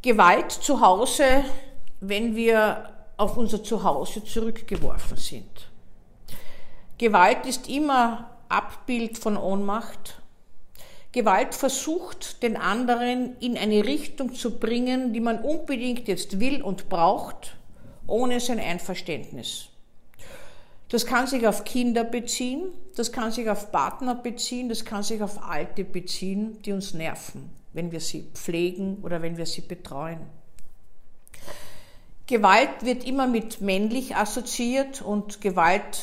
Gewalt zu Hause, wenn wir auf unser Zuhause zurückgeworfen sind. Gewalt ist immer Abbild von Ohnmacht. Gewalt versucht, den anderen in eine Richtung zu bringen, die man unbedingt jetzt will und braucht, ohne sein Einverständnis. Das kann sich auf Kinder beziehen, das kann sich auf Partner beziehen, das kann sich auf Alte beziehen, die uns nerven, wenn wir sie pflegen oder wenn wir sie betreuen. Gewalt wird immer mit männlich assoziiert und Gewaltopfer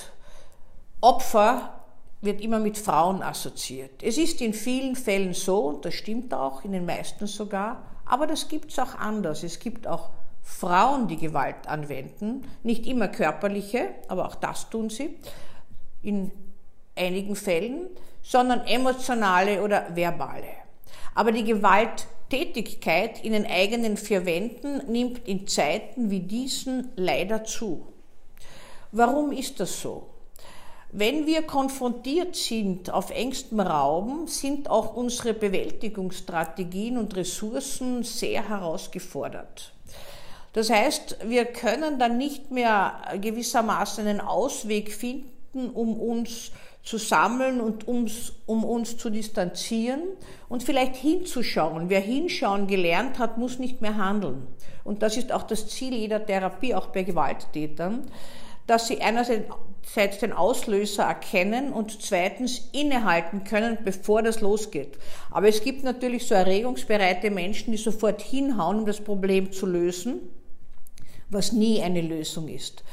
wird immer mit Frauen assoziiert. Es ist in vielen Fällen so, und das stimmt auch, in den meisten sogar, aber das gibt es auch anders. Es gibt auch Frauen, die Gewalt anwenden, nicht immer körperliche, aber auch das tun sie in einigen Fällen, sondern emotionale oder verbale. Aber die Gewalttätigkeit in den eigenen vier Wänden nimmt in Zeiten wie diesen leider zu. Warum ist das so? Wenn wir konfrontiert sind auf engstem Raum, sind auch unsere Bewältigungsstrategien und Ressourcen sehr herausgefordert. Das heißt, wir können dann nicht mehr gewissermaßen einen Ausweg finden, um uns zu sammeln und ums, um uns zu distanzieren und vielleicht hinzuschauen. Wer hinschauen gelernt hat, muss nicht mehr handeln. Und das ist auch das Ziel jeder Therapie, auch bei Gewalttätern, dass sie einerseits den Auslöser erkennen und zweitens innehalten können, bevor das losgeht. Aber es gibt natürlich so erregungsbereite Menschen, die sofort hinhauen, um das Problem zu lösen was nie eine Lösung ist.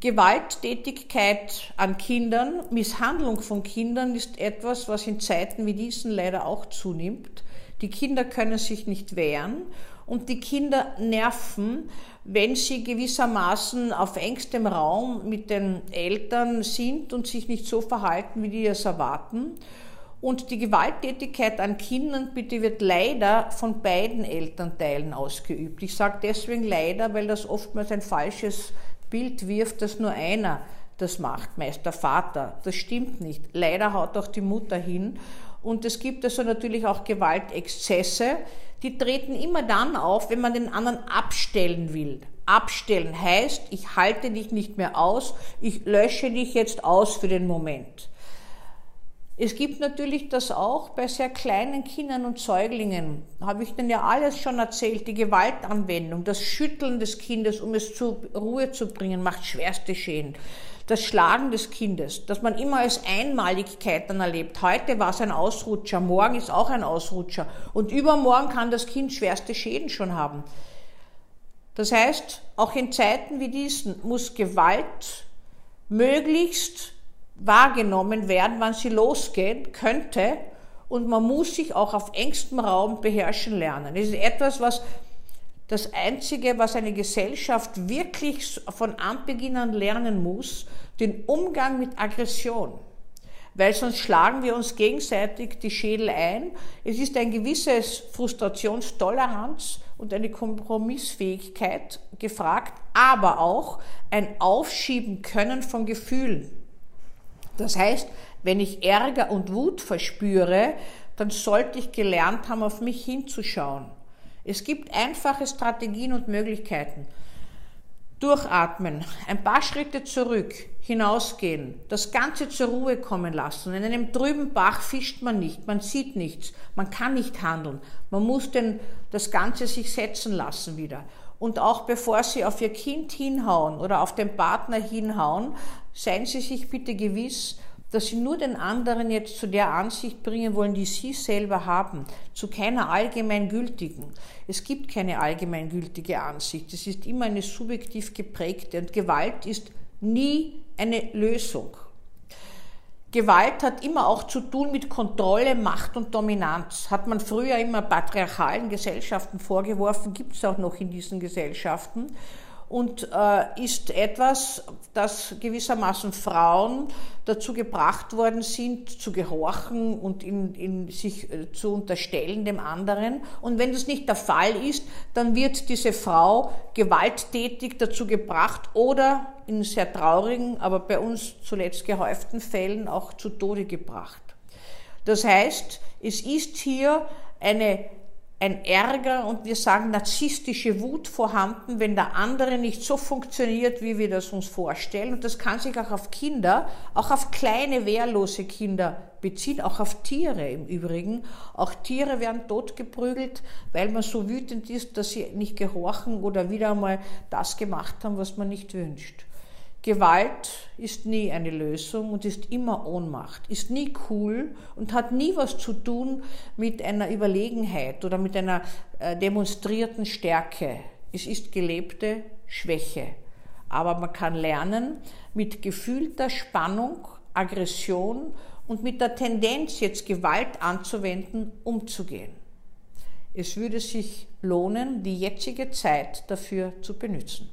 Gewalttätigkeit an Kindern, Misshandlung von Kindern ist etwas, was in Zeiten wie diesen leider auch zunimmt. Die Kinder können sich nicht wehren und die Kinder nerven, wenn sie gewissermaßen auf engstem Raum mit den Eltern sind und sich nicht so verhalten, wie die es erwarten. Und die Gewalttätigkeit an Kindern bitte wird leider von beiden Elternteilen ausgeübt. Ich sage deswegen leider, weil das oftmals ein falsches Bild wirft, dass nur einer das macht, meist der Vater. Das stimmt nicht. Leider haut auch die Mutter hin. Und es gibt also natürlich auch Gewaltexzesse, die treten immer dann auf, wenn man den anderen abstellen will. Abstellen heißt, ich halte dich nicht mehr aus, ich lösche dich jetzt aus für den Moment. Es gibt natürlich das auch bei sehr kleinen Kindern und Säuglingen. Habe ich denn ja alles schon erzählt. Die Gewaltanwendung, das Schütteln des Kindes, um es zur Ruhe zu bringen, macht schwerste Schäden. Das Schlagen des Kindes, das man immer als Einmaligkeit dann erlebt. Heute war es ein Ausrutscher, morgen ist auch ein Ausrutscher und übermorgen kann das Kind schwerste Schäden schon haben. Das heißt, auch in Zeiten wie diesen muss Gewalt möglichst wahrgenommen werden, wann sie losgehen könnte. Und man muss sich auch auf engstem Raum beherrschen lernen. Das ist etwas, was das Einzige, was eine Gesellschaft wirklich von Anbeginn an lernen muss, den Umgang mit Aggression. Weil sonst schlagen wir uns gegenseitig die Schädel ein. Es ist ein gewisses Frustrationstoleranz und eine Kompromissfähigkeit gefragt, aber auch ein Aufschieben können von Gefühlen. Das heißt, wenn ich Ärger und Wut verspüre, dann sollte ich gelernt haben, auf mich hinzuschauen. Es gibt einfache Strategien und Möglichkeiten. Durchatmen, ein paar Schritte zurück, hinausgehen, das Ganze zur Ruhe kommen lassen. In einem trüben Bach fischt man nicht, man sieht nichts, man kann nicht handeln. Man muss denn das Ganze sich setzen lassen wieder. Und auch bevor Sie auf Ihr Kind hinhauen oder auf den Partner hinhauen, seien Sie sich bitte gewiss, dass Sie nur den anderen jetzt zu der Ansicht bringen wollen, die Sie selber haben, zu keiner allgemeingültigen. Es gibt keine allgemeingültige Ansicht. Es ist immer eine subjektiv geprägte und Gewalt ist nie eine Lösung. Gewalt hat immer auch zu tun mit Kontrolle, Macht und Dominanz. Hat man früher immer patriarchalen Gesellschaften vorgeworfen, gibt es auch noch in diesen Gesellschaften und äh, ist etwas, das gewissermaßen Frauen dazu gebracht worden sind, zu gehorchen und in, in sich äh, zu unterstellen dem anderen. Und wenn das nicht der Fall ist, dann wird diese Frau gewalttätig dazu gebracht oder in sehr traurigen, aber bei uns zuletzt gehäuften Fällen auch zu Tode gebracht. Das heißt, es ist hier eine ein Ärger und wir sagen narzisstische Wut vorhanden, wenn der andere nicht so funktioniert, wie wir das uns vorstellen. Und das kann sich auch auf Kinder, auch auf kleine, wehrlose Kinder beziehen, auch auf Tiere im Übrigen. Auch Tiere werden totgeprügelt, weil man so wütend ist, dass sie nicht gehorchen oder wieder einmal das gemacht haben, was man nicht wünscht. Gewalt ist nie eine Lösung und ist immer Ohnmacht, ist nie cool und hat nie was zu tun mit einer Überlegenheit oder mit einer äh, demonstrierten Stärke. Es ist gelebte Schwäche. Aber man kann lernen, mit gefühlter Spannung, Aggression und mit der Tendenz, jetzt Gewalt anzuwenden, umzugehen. Es würde sich lohnen, die jetzige Zeit dafür zu benutzen.